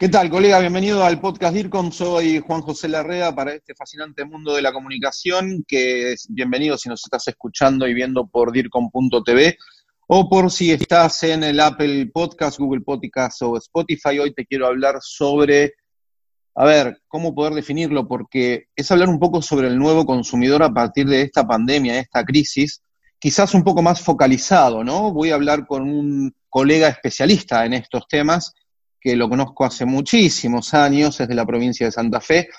¿Qué tal, colega? Bienvenido al podcast DIRCOM. Soy Juan José Larrea para este fascinante mundo de la comunicación. Que es bienvenido si nos estás escuchando y viendo por DIRCOM.tv o por si estás en el Apple Podcast, Google Podcast o Spotify. Hoy te quiero hablar sobre, a ver, cómo poder definirlo, porque es hablar un poco sobre el nuevo consumidor a partir de esta pandemia, de esta crisis, quizás un poco más focalizado, ¿no? Voy a hablar con un colega especialista en estos temas que lo conozco hace muchísimos años, es de la provincia de Santa Fe.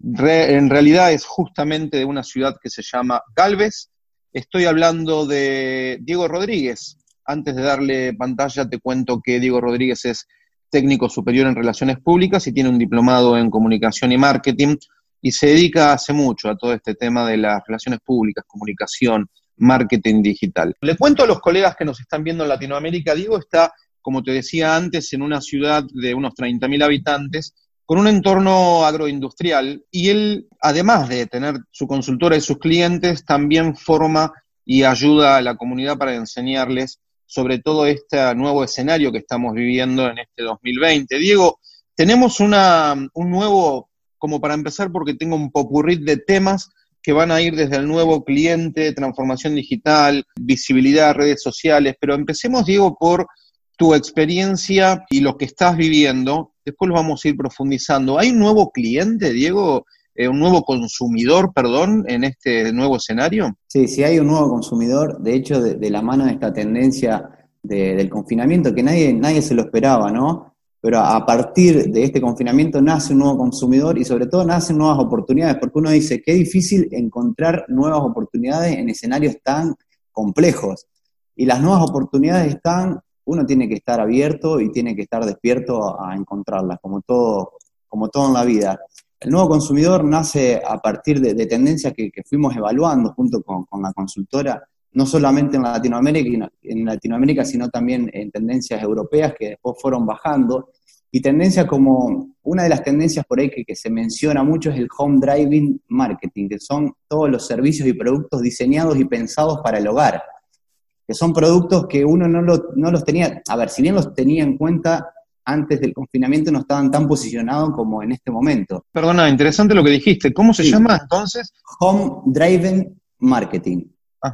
en realidad es justamente de una ciudad que se llama Galvez. Estoy hablando de Diego Rodríguez. Antes de darle pantalla, te cuento que Diego Rodríguez es técnico superior en relaciones públicas y tiene un diplomado en comunicación y marketing y se dedica hace mucho a todo este tema de las relaciones públicas, comunicación, marketing digital. Le cuento a los colegas que nos están viendo en Latinoamérica, Diego está como te decía antes, en una ciudad de unos 30.000 habitantes, con un entorno agroindustrial, y él, además de tener su consultora y sus clientes, también forma y ayuda a la comunidad para enseñarles sobre todo este nuevo escenario que estamos viviendo en este 2020. Diego, tenemos una, un nuevo, como para empezar, porque tengo un popurrit de temas que van a ir desde el nuevo cliente, transformación digital, visibilidad, redes sociales, pero empecemos, Diego, por tu experiencia y lo que estás viviendo. Después lo vamos a ir profundizando. ¿Hay un nuevo cliente, Diego? Eh, un nuevo consumidor, perdón, en este nuevo escenario? Sí, sí hay un nuevo consumidor. De hecho, de, la mano de esta tendencia del confinamiento, que nadie, nadie se lo esperaba, ¿no? Pero a partir de este confinamiento nace un nuevo consumidor y sobre todo nacen nuevas oportunidades, porque uno dice, qué difícil encontrar nuevas oportunidades en escenarios tan complejos. Y las nuevas oportunidades están uno tiene que estar abierto y tiene que estar despierto a encontrarlas, como todo, como todo en la vida. El nuevo consumidor nace a partir de, tendencias que, fuimos evaluando junto con, la consultora, no solamente en Latinoamérica, sino también en tendencias europeas que después fueron bajando. Y tendencias como, una de las tendencias por ahí que se menciona mucho es el home driving marketing, que son todos los servicios y productos diseñados y pensados para el hogar que son productos que uno no, los tenía, a ver, si bien los tenía en cuenta antes del confinamiento, no estaban tan posicionados como en este momento. Perdona, interesante lo que dijiste. ¿Cómo se llama entonces? Home Driven Marketing.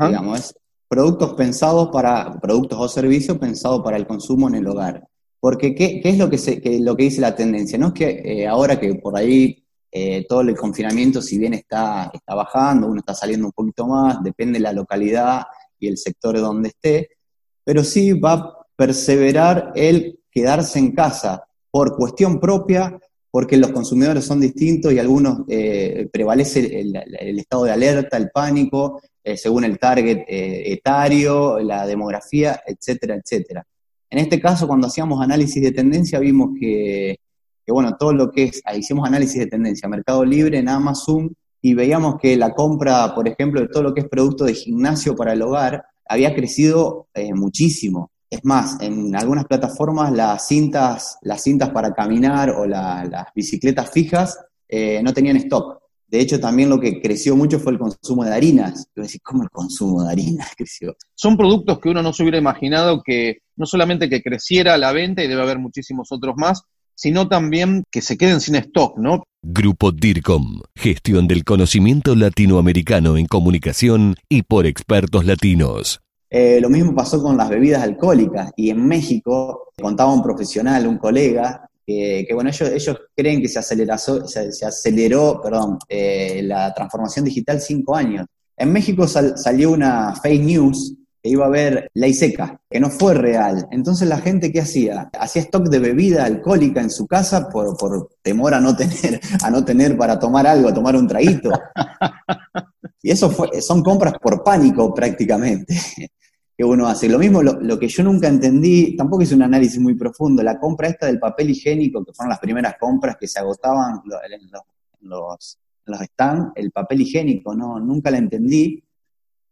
Digamos, es productos pensados para, productos o servicios pensados para el consumo en el hogar. Porque, ¿qué, es lo que, se, lo que dice la tendencia? No es que eh, ahora que por ahí eh, todo el confinamiento, si bien está, está bajando, uno está saliendo un poquito más, depende de la localidad, el sector donde esté, pero sí va a perseverar el quedarse en casa por cuestión propia, porque los consumidores son distintos y algunos eh, prevalece el, estado de alerta, el pánico, eh, según el target eh, etario, la demografía, etcétera, etcétera. En este caso, cuando hacíamos análisis de tendencia, vimos que, que bueno, todo lo que es, hicimos análisis de tendencia, Mercado Libre, en Amazon, y veíamos que la compra, por ejemplo, de todo lo que es producto de gimnasio para el hogar había crecido eh, muchísimo. Es más, en algunas plataformas las cintas, las cintas para caminar o las bicicletas fijas eh, no tenían stock. De hecho, también lo que creció mucho fue el consumo de harinas. Yo ¿cómo el consumo de harinas creció? Son productos que uno no se hubiera imaginado que no solamente que creciera la venta, y debe haber muchísimos otros más, sino también que se queden sin stock, ¿no? Grupo DIRCOM, gestión del conocimiento latinoamericano en comunicación y por expertos latinos. Eh, lo mismo pasó con las bebidas alcohólicas y en México contaba un profesional, un colega, que, bueno, ellos, ellos creen que se, aceleró, se, aceleró perdón, eh, la transformación digital cinco años. En México salió una fake news que iba a haber ley seca, que no fue real. Entonces la gente, ¿qué hacía? Hacía stock de bebida alcohólica en su casa por, temor a no tener, a no tener para tomar algo, a tomar un traguito. Y eso fue, son compras por pánico prácticamente que uno hace. Lo mismo, lo, que yo nunca entendí, tampoco hice un análisis muy profundo, la compra esta del papel higiénico, que fueron las primeras compras que se agotaban en los, los stands el papel higiénico, no, nunca la entendí.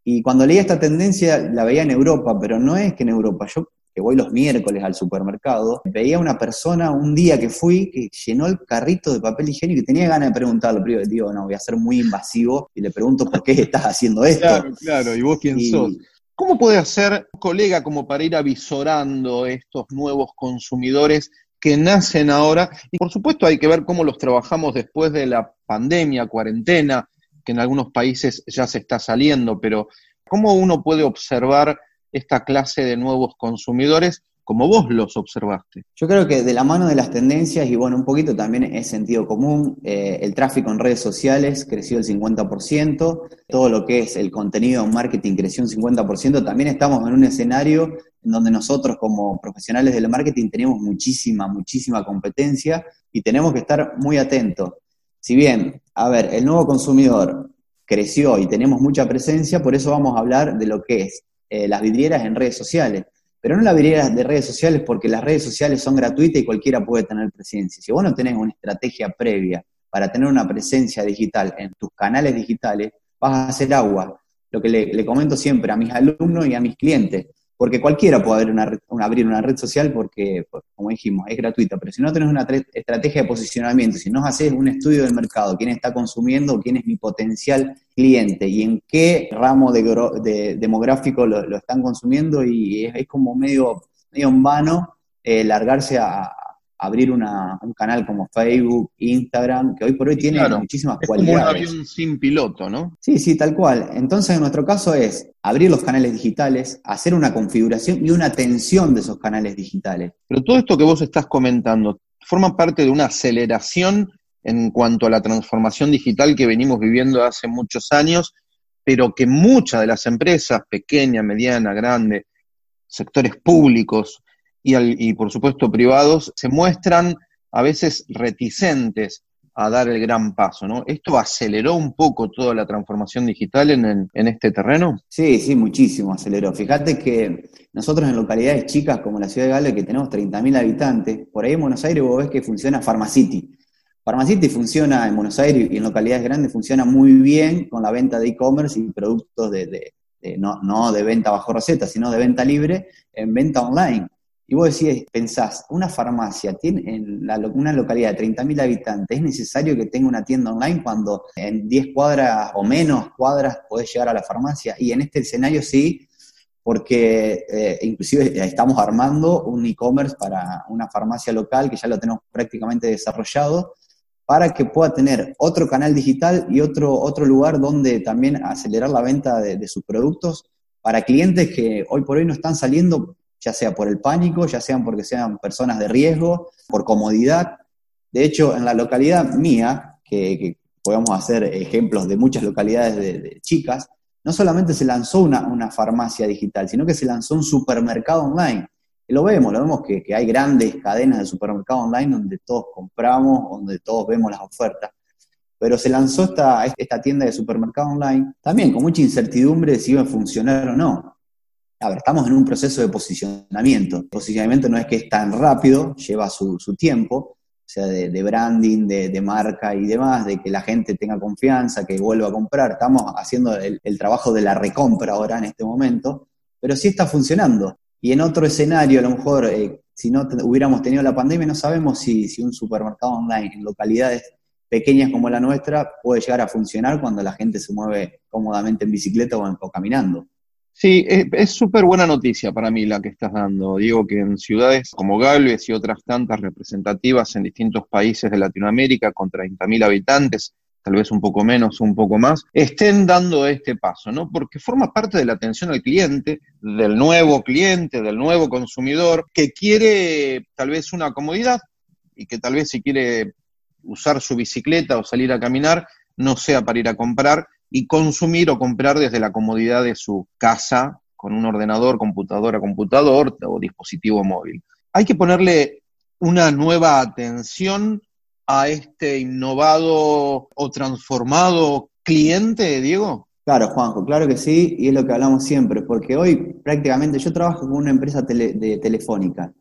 Y cuando leía esta tendencia la veía en Europa, pero no es que en Europa, yo que voy los miércoles al supermercado, veía una persona un día que fui que llenó el carrito de papel higiénico y tenía ganas de preguntarle, pero digo, no, voy a ser muy invasivo y le pregunto por qué estás haciendo esto. Claro, claro, y vos quién sos. ¿Cómo puede hacer colega como para ir avisorando estos nuevos consumidores que nacen ahora? Y por supuesto hay que ver cómo los trabajamos después de la pandemia, cuarentena, que en algunos países ya se está saliendo, pero ¿cómo uno puede observar esta clase de nuevos consumidores como vos los observaste? Yo creo que de la mano de las tendencias y bueno, un poquito también es sentido común, eh, el tráfico en redes sociales creció el 50%, todo lo que es el contenido en marketing creció un 50%, también estamos en un escenario en donde nosotros como profesionales del marketing tenemos muchísima, muchísima competencia y tenemos que estar muy atentos. Si bien, a ver, el nuevo consumidor creció y tenemos mucha presencia, por eso vamos a hablar de lo que es eh, las vidrieras en redes sociales. Pero no las vidrieras de redes sociales porque las redes sociales son gratuitas y cualquiera puede tener presencia. Si vos no tenés una estrategia previa para tener una presencia digital en tus canales digitales, vas a hacer agua. Lo que le comento siempre a mis alumnos y a mis clientes porque cualquiera puede abrir una, red social porque, pues, como dijimos, es gratuita, pero si no tenés una estrategia de posicionamiento, si no haces un estudio del mercado, quién está consumiendo, quién es mi potencial cliente y en qué ramo de, demográfico lo, están consumiendo, y es, como medio, medio en vano eh, largarse a, abrir una, un canal como Facebook, Instagram, que hoy por hoy tiene muchísimas es cualidades. Como un avión sin piloto, ¿no? Sí, sí, tal cual. Entonces, en nuestro caso es abrir los canales digitales, hacer una configuración y una atención de esos canales digitales. Pero todo esto que vos estás comentando forma parte de una aceleración en cuanto a la transformación digital que venimos viviendo hace muchos años, pero que muchas de las empresas, pequeña, mediana, grande, sectores públicos, y, por supuesto privados se muestran a veces reticentes a dar el gran paso, ¿no? ¿Esto aceleró un poco toda la transformación digital en, en este terreno? Sí, sí, muchísimo aceleró. Fíjate que nosotros en localidades chicas como la ciudad de Gale, que tenemos 30.000 habitantes, por ahí en Buenos Aires vos ves que funciona Pharmacity. Pharmacity funciona en Buenos Aires y en localidades grandes funciona muy bien con la venta de e-commerce y productos de, no, no de venta bajo receta, sino de venta libre en venta online. Y vos decís, pensás, una farmacia tiene en una localidad de 30.000 habitantes, ¿es necesario que tenga una tienda online cuando en 10 cuadras o menos cuadras podés llegar a la farmacia? Y en este escenario sí, porque eh, inclusive estamos armando un e-commerce para una farmacia local que ya lo tenemos prácticamente desarrollado, para que pueda tener otro canal digital y otro, otro lugar donde también acelerar la venta de sus productos para clientes que hoy por hoy no están saliendo ya sea por el pánico, ya sean porque sean personas de riesgo, por comodidad. De hecho, en la localidad mía, que, podemos hacer ejemplos de muchas localidades de, chicas, no solamente se lanzó una, farmacia digital, sino que se lanzó un supermercado online. Y lo vemos, lo vemos que, hay grandes cadenas de supermercado online donde todos compramos, donde todos vemos las ofertas. Pero se lanzó esta, esta tienda de supermercado online también con mucha incertidumbre de si iba a funcionar o no a ver, estamos en un proceso de posicionamiento. Posicionamiento no es que es tan rápido, lleva su, tiempo, o sea, de, branding, de, marca y demás, de que la gente tenga confianza, que vuelva a comprar. Estamos haciendo el, trabajo de la recompra ahora en este momento, pero sí está funcionando. Y en otro escenario, a lo mejor, eh, si no hubiéramos tenido la pandemia, no sabemos si, si un supermercado online en localidades pequeñas como la nuestra puede llegar a funcionar cuando la gente se mueve cómodamente en bicicleta o caminando. Sí, es súper buena noticia para mí la que estás dando. Digo que en ciudades como Galvez y otras tantas representativas en distintos países de Latinoamérica, con 30.000 habitantes, tal vez un poco menos, un poco más, estén dando este paso, ¿no? Porque forma parte de la atención al cliente, del nuevo cliente, del nuevo consumidor, que quiere tal vez una comodidad y que tal vez si quiere usar su bicicleta o salir a caminar, no sea para ir a comprar, y consumir o comprar desde la comodidad de su casa con un ordenador, computadora, computador o dispositivo móvil. Hay que ponerle una nueva atención a este innovado o transformado cliente, Diego? Claro, Juanjo, claro que sí, y es lo que hablamos siempre, porque hoy prácticamente yo trabajo con una empresa de telefónica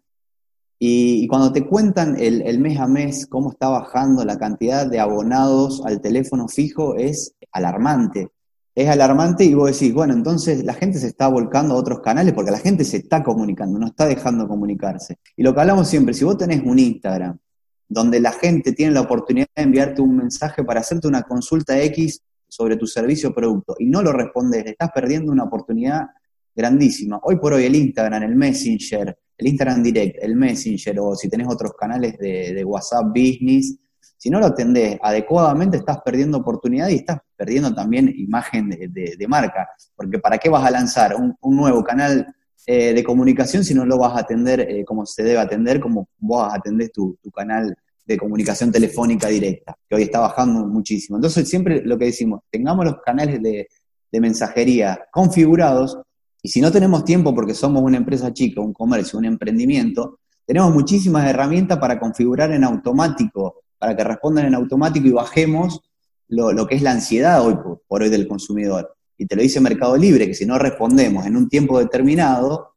Y, cuando te cuentan el, mes a mes cómo está bajando la cantidad de abonados al teléfono fijo, es alarmante. Es alarmante y vos decís, bueno, entonces la gente se está volcando a otros canales porque la gente se está comunicando, no está dejando comunicarse. Y lo que hablamos siempre, si vos tenés un Instagram donde la gente tiene la oportunidad de enviarte un mensaje para hacerte una consulta X sobre tu servicio o producto y no lo respondes, estás perdiendo una oportunidad grandísima. Hoy por hoy el Instagram, el Messenger, el Instagram Direct, el Messenger o si tenés otros canales de, WhatsApp Business, si no lo atendés adecuadamente estás perdiendo oportunidad y estás perdiendo también imagen de, marca, porque ¿para qué vas a lanzar un, nuevo canal eh, de comunicación si no lo vas a atender eh, como se debe atender, como vos atendés tu, canal de comunicación telefónica directa, que hoy está bajando muchísimo. Entonces siempre lo que decimos, tengamos los canales de mensajería configurados y si no tenemos tiempo porque somos una empresa chica, un comercio, un emprendimiento, tenemos muchísimas herramientas para configurar en automático, para que respondan en automático y bajemos lo, que es la ansiedad hoy por, hoy del consumidor. Y te lo dice Mercado Libre, que si no respondemos en un tiempo determinado,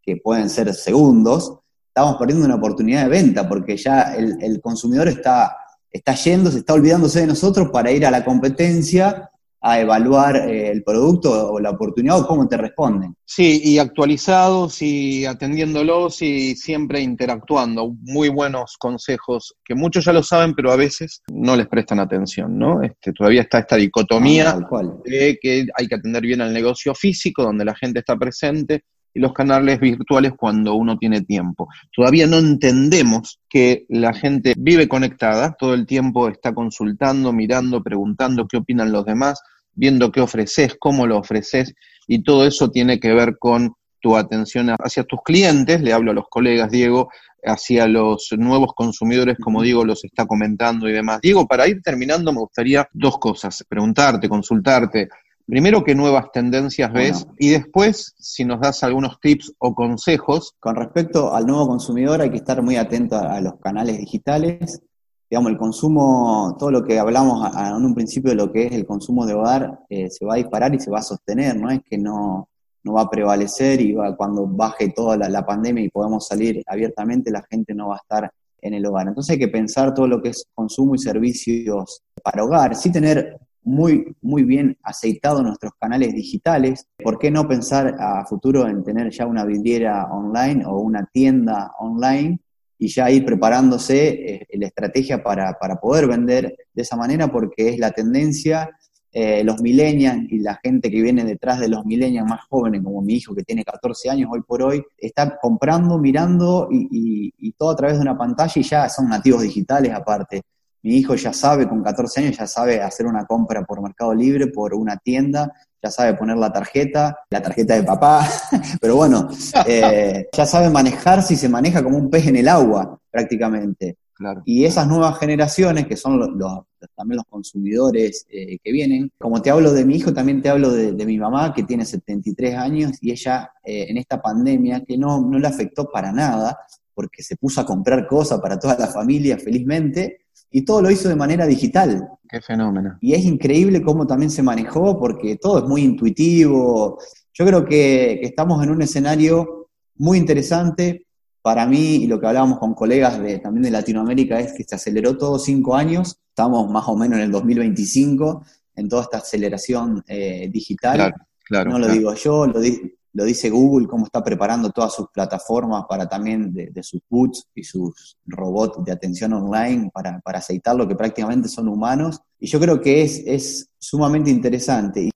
que pueden ser segundos, estamos perdiendo una oportunidad de venta, porque ya el, el consumidor está, está yendo, se está olvidándose de nosotros para ir a la competencia a evaluar eh, el producto o la oportunidad o cómo te responden. Sí, y actualizados y atendiéndolos y siempre interactuando. Muy buenos consejos que muchos ya lo saben, pero a veces no les prestan atención, ¿no? Este, todavía está esta dicotomía ah, de que hay que atender bien al negocio físico, donde la gente está presente, y los canales virtuales cuando uno tiene tiempo. Todavía no entendemos que la gente vive conectada, todo el tiempo está consultando, mirando, preguntando qué opinan los demás, viendo qué ofreces, cómo lo ofreces, y todo eso tiene que ver con tu atención hacia tus clientes, le hablo a los colegas, Diego, hacia los nuevos consumidores, como Diego los está comentando y demás. Diego, para ir terminando, me gustaría dos cosas, preguntarte, consultarte, Primero, ¿qué nuevas tendencias ves? Y después, si nos das algunos tips o consejos. Con respecto al nuevo consumidor, hay que estar muy atento a los canales digitales. Digamos, el consumo, todo lo que hablamos en un principio de lo que es el consumo de hogar, eh, se va a disparar y se va a sostener, no es que no, no va a prevalecer y va, cuando baje toda la, la pandemia y podamos salir abiertamente, la gente no va a estar en el hogar. Entonces hay que pensar todo lo que es consumo y servicios para hogar, sí tener muy, muy bien aceitado nuestros canales digitales. ¿Por qué no pensar a futuro en tener ya una vidriera online o una tienda online y ya ir preparándose eh, la estrategia para, poder vender de esa manera? Porque es la tendencia. Eh, los millennials y la gente que viene detrás de los millennials más jóvenes, como mi hijo que tiene 14 años hoy por hoy, está comprando, mirando y todo a través de una pantalla y ya son nativos digitales aparte. Mi hijo ya sabe, con 14 años, ya sabe hacer una compra por Mercado Libre, por una tienda, ya sabe poner la tarjeta, la tarjeta de papá, pero bueno, eh, ya sabe manejarse y se maneja como un pez en el agua prácticamente. Y esas nuevas generaciones, que son los, también los consumidores eh, que vienen, como te hablo de mi hijo, también te hablo de, mi mamá, que tiene 73 años, y ella eh, en esta pandemia, que no, no le afectó para nada, porque se puso a comprar cosas para toda la familia felizmente, y todo lo hizo de manera digital. Qué fenómeno. Y es increíble cómo también se manejó, porque todo es muy intuitivo. Yo creo que, estamos en un escenario muy interesante. Para mí, y lo que hablábamos con colegas de, también de Latinoamérica, es que se aceleró todo cinco años. Estamos más o menos en el 2025, en toda esta aceleración eh, digital. Claro, claro, no lo digo yo, lo, di, lo dice Google, cómo está preparando todas sus plataformas para también de, sus boots y sus robots de atención online para, para aceitar lo que prácticamente son humanos. Y yo creo que es, es sumamente interesante.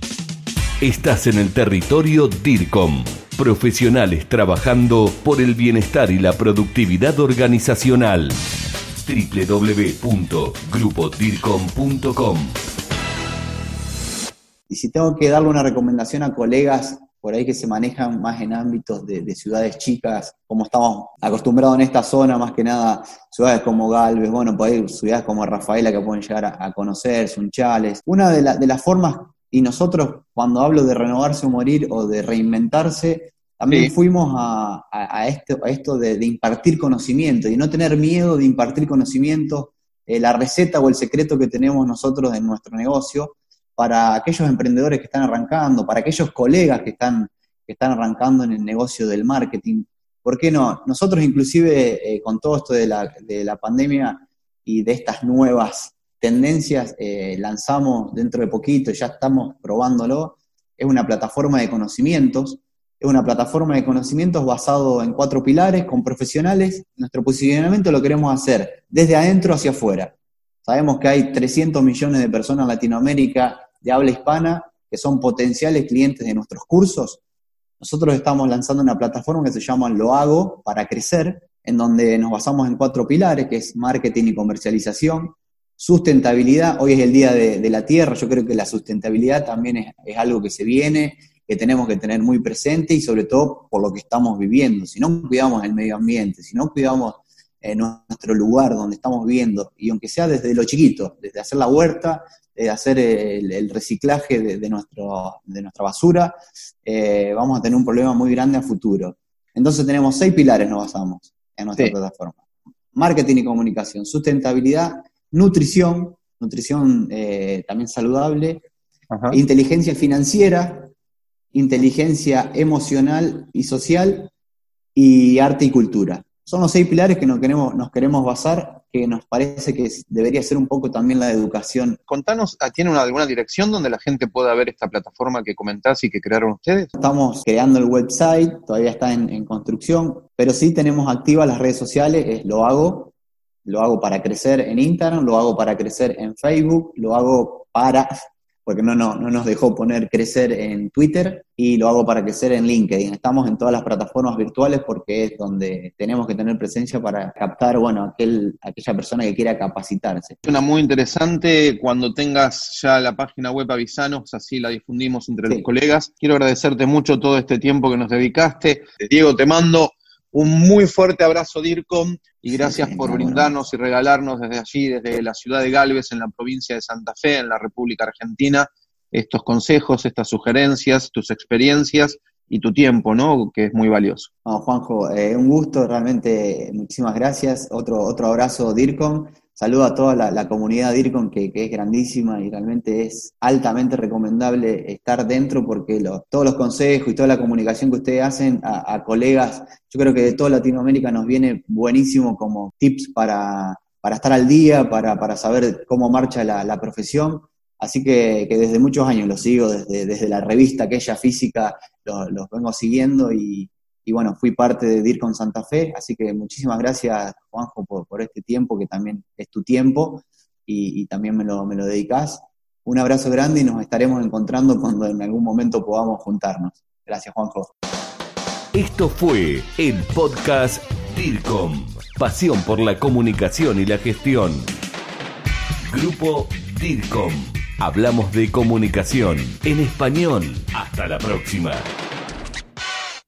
Estás en el territorio DIRCOM, profesionales trabajando por el bienestar y la productividad organizacional. www.grupodircom.com Y si tengo que darle una recomendación a colegas por ahí que se manejan más en ámbitos de, ciudades chicas, como estamos acostumbrados en esta zona, más que nada ciudades como Galvez, bueno, por ahí ciudades como Rafaela que pueden llegar a, conocer, Sunchales. Una de, las formas, y nosotros cuando hablo de renovarse o morir o de reinventarse, también fuimos a, esto, a esto de, impartir conocimiento y no tener miedo de impartir conocimiento, eh, la receta o el secreto que tenemos nosotros en nuestro negocio para aquellos emprendedores que están arrancando, para aquellos colegas que están, que están arrancando en el negocio del marketing. ¿por qué no? Nosotros inclusive con todo esto de la, de la pandemia y de estas nuevas tendencias, lanzamos dentro de poquito, ya estamos probándolo, es una plataforma de conocimientos, es una plataforma de conocimientos basado en cuatro pilares, con profesionales. Nuestro posicionamiento lo queremos hacer desde adentro hacia afuera. Sabemos que hay 300 millones de personas en Latinoamérica de habla hispana que son potenciales clientes de nuestros cursos. Nosotros estamos lanzando una plataforma que se llama Lo Hago para Crecer, en donde nos basamos en cuatro pilares, que es marketing y comercialización, sustentabilidad, hoy es el Día de, la Tierra, yo creo que la sustentabilidad también es, algo que se viene, que tenemos que tener muy presente y sobre todo por lo que estamos viviendo. Si no cuidamos el medio ambiente, si no cuidamos eh, nuestro lugar donde estamos viviendo, y aunque sea desde lo chiquito, desde hacer la huerta, de hacer el, reciclaje de, nuestro, de nuestra basura, eh, vamos a tener un problema muy grande a futuro. Entonces tenemos seis pilares, nos basamos en nuestra plataforma. Marketing y comunicación, sustentabilidad, nutrición, nutrición eh, también saludable, inteligencia financiera, inteligencia emocional y social y arte y cultura. Son los seis pilares que nos queremos, nos queremos basar, que nos parece que debería ser un poco también la educación. Contanos, ah, ¿tiene alguna dirección donde la gente pueda ver esta plataforma que comentás y que crearon ustedes? Estamos creando el website, todavía está en, en construcción, pero sí tenemos activas las redes sociales, es lo hago, lo hago para crecer en Instagram, lo hago para crecer en Facebook, lo hago para, porque no, no, no nos dejó poner crecer en Twitter, y lo hago para crecer en LinkedIn. Estamos en todas las plataformas virtuales porque es donde tenemos que tener presencia para captar, bueno, aquel, aquella persona que quiera capacitarse. Una muy interesante, cuando tengas ya la página web avisanos, así la difundimos entre los colegas. Quiero agradecerte mucho todo este tiempo que nos dedicaste. Diego, te mando un muy fuerte abrazo, DIRCOM, y gracias por brindarnos y regalarnos desde allí, desde la ciudad de Galvez, en la provincia de Santa Fe, en la República Argentina, estos consejos, estas sugerencias, tus experiencias y tu tiempo, ¿no? Que es muy valioso. Juanjo, eh, un gusto, realmente, muchísimas gracias. Otro, otro abrazo, DIRCOM. Saludo a toda la, comunidad DIRCON, que, que, es grandísima y realmente es altamente recomendable estar dentro porque todos los consejos y toda la comunicación que ustedes hacen a, colegas, yo creo que de toda Latinoamérica nos viene buenísimo como tips para, estar al día, para, saber cómo marcha la, profesión. Así que, desde muchos años los sigo, desde, desde la revista aquella física, los vengo siguiendo y, y bueno, fui parte de DIR con Santa Fe, así que muchísimas gracias, Juanjo, por, este tiempo, que también es tu tiempo y, también me lo, me lo dedicas. Un abrazo grande y nos estaremos encontrando cuando en algún momento podamos juntarnos. Gracias, Juanjo. Esto fue el podcast DIRCOM, pasión por la comunicación y la gestión. Grupo DIRCOM. Hablamos de comunicación en español. Hasta la próxima.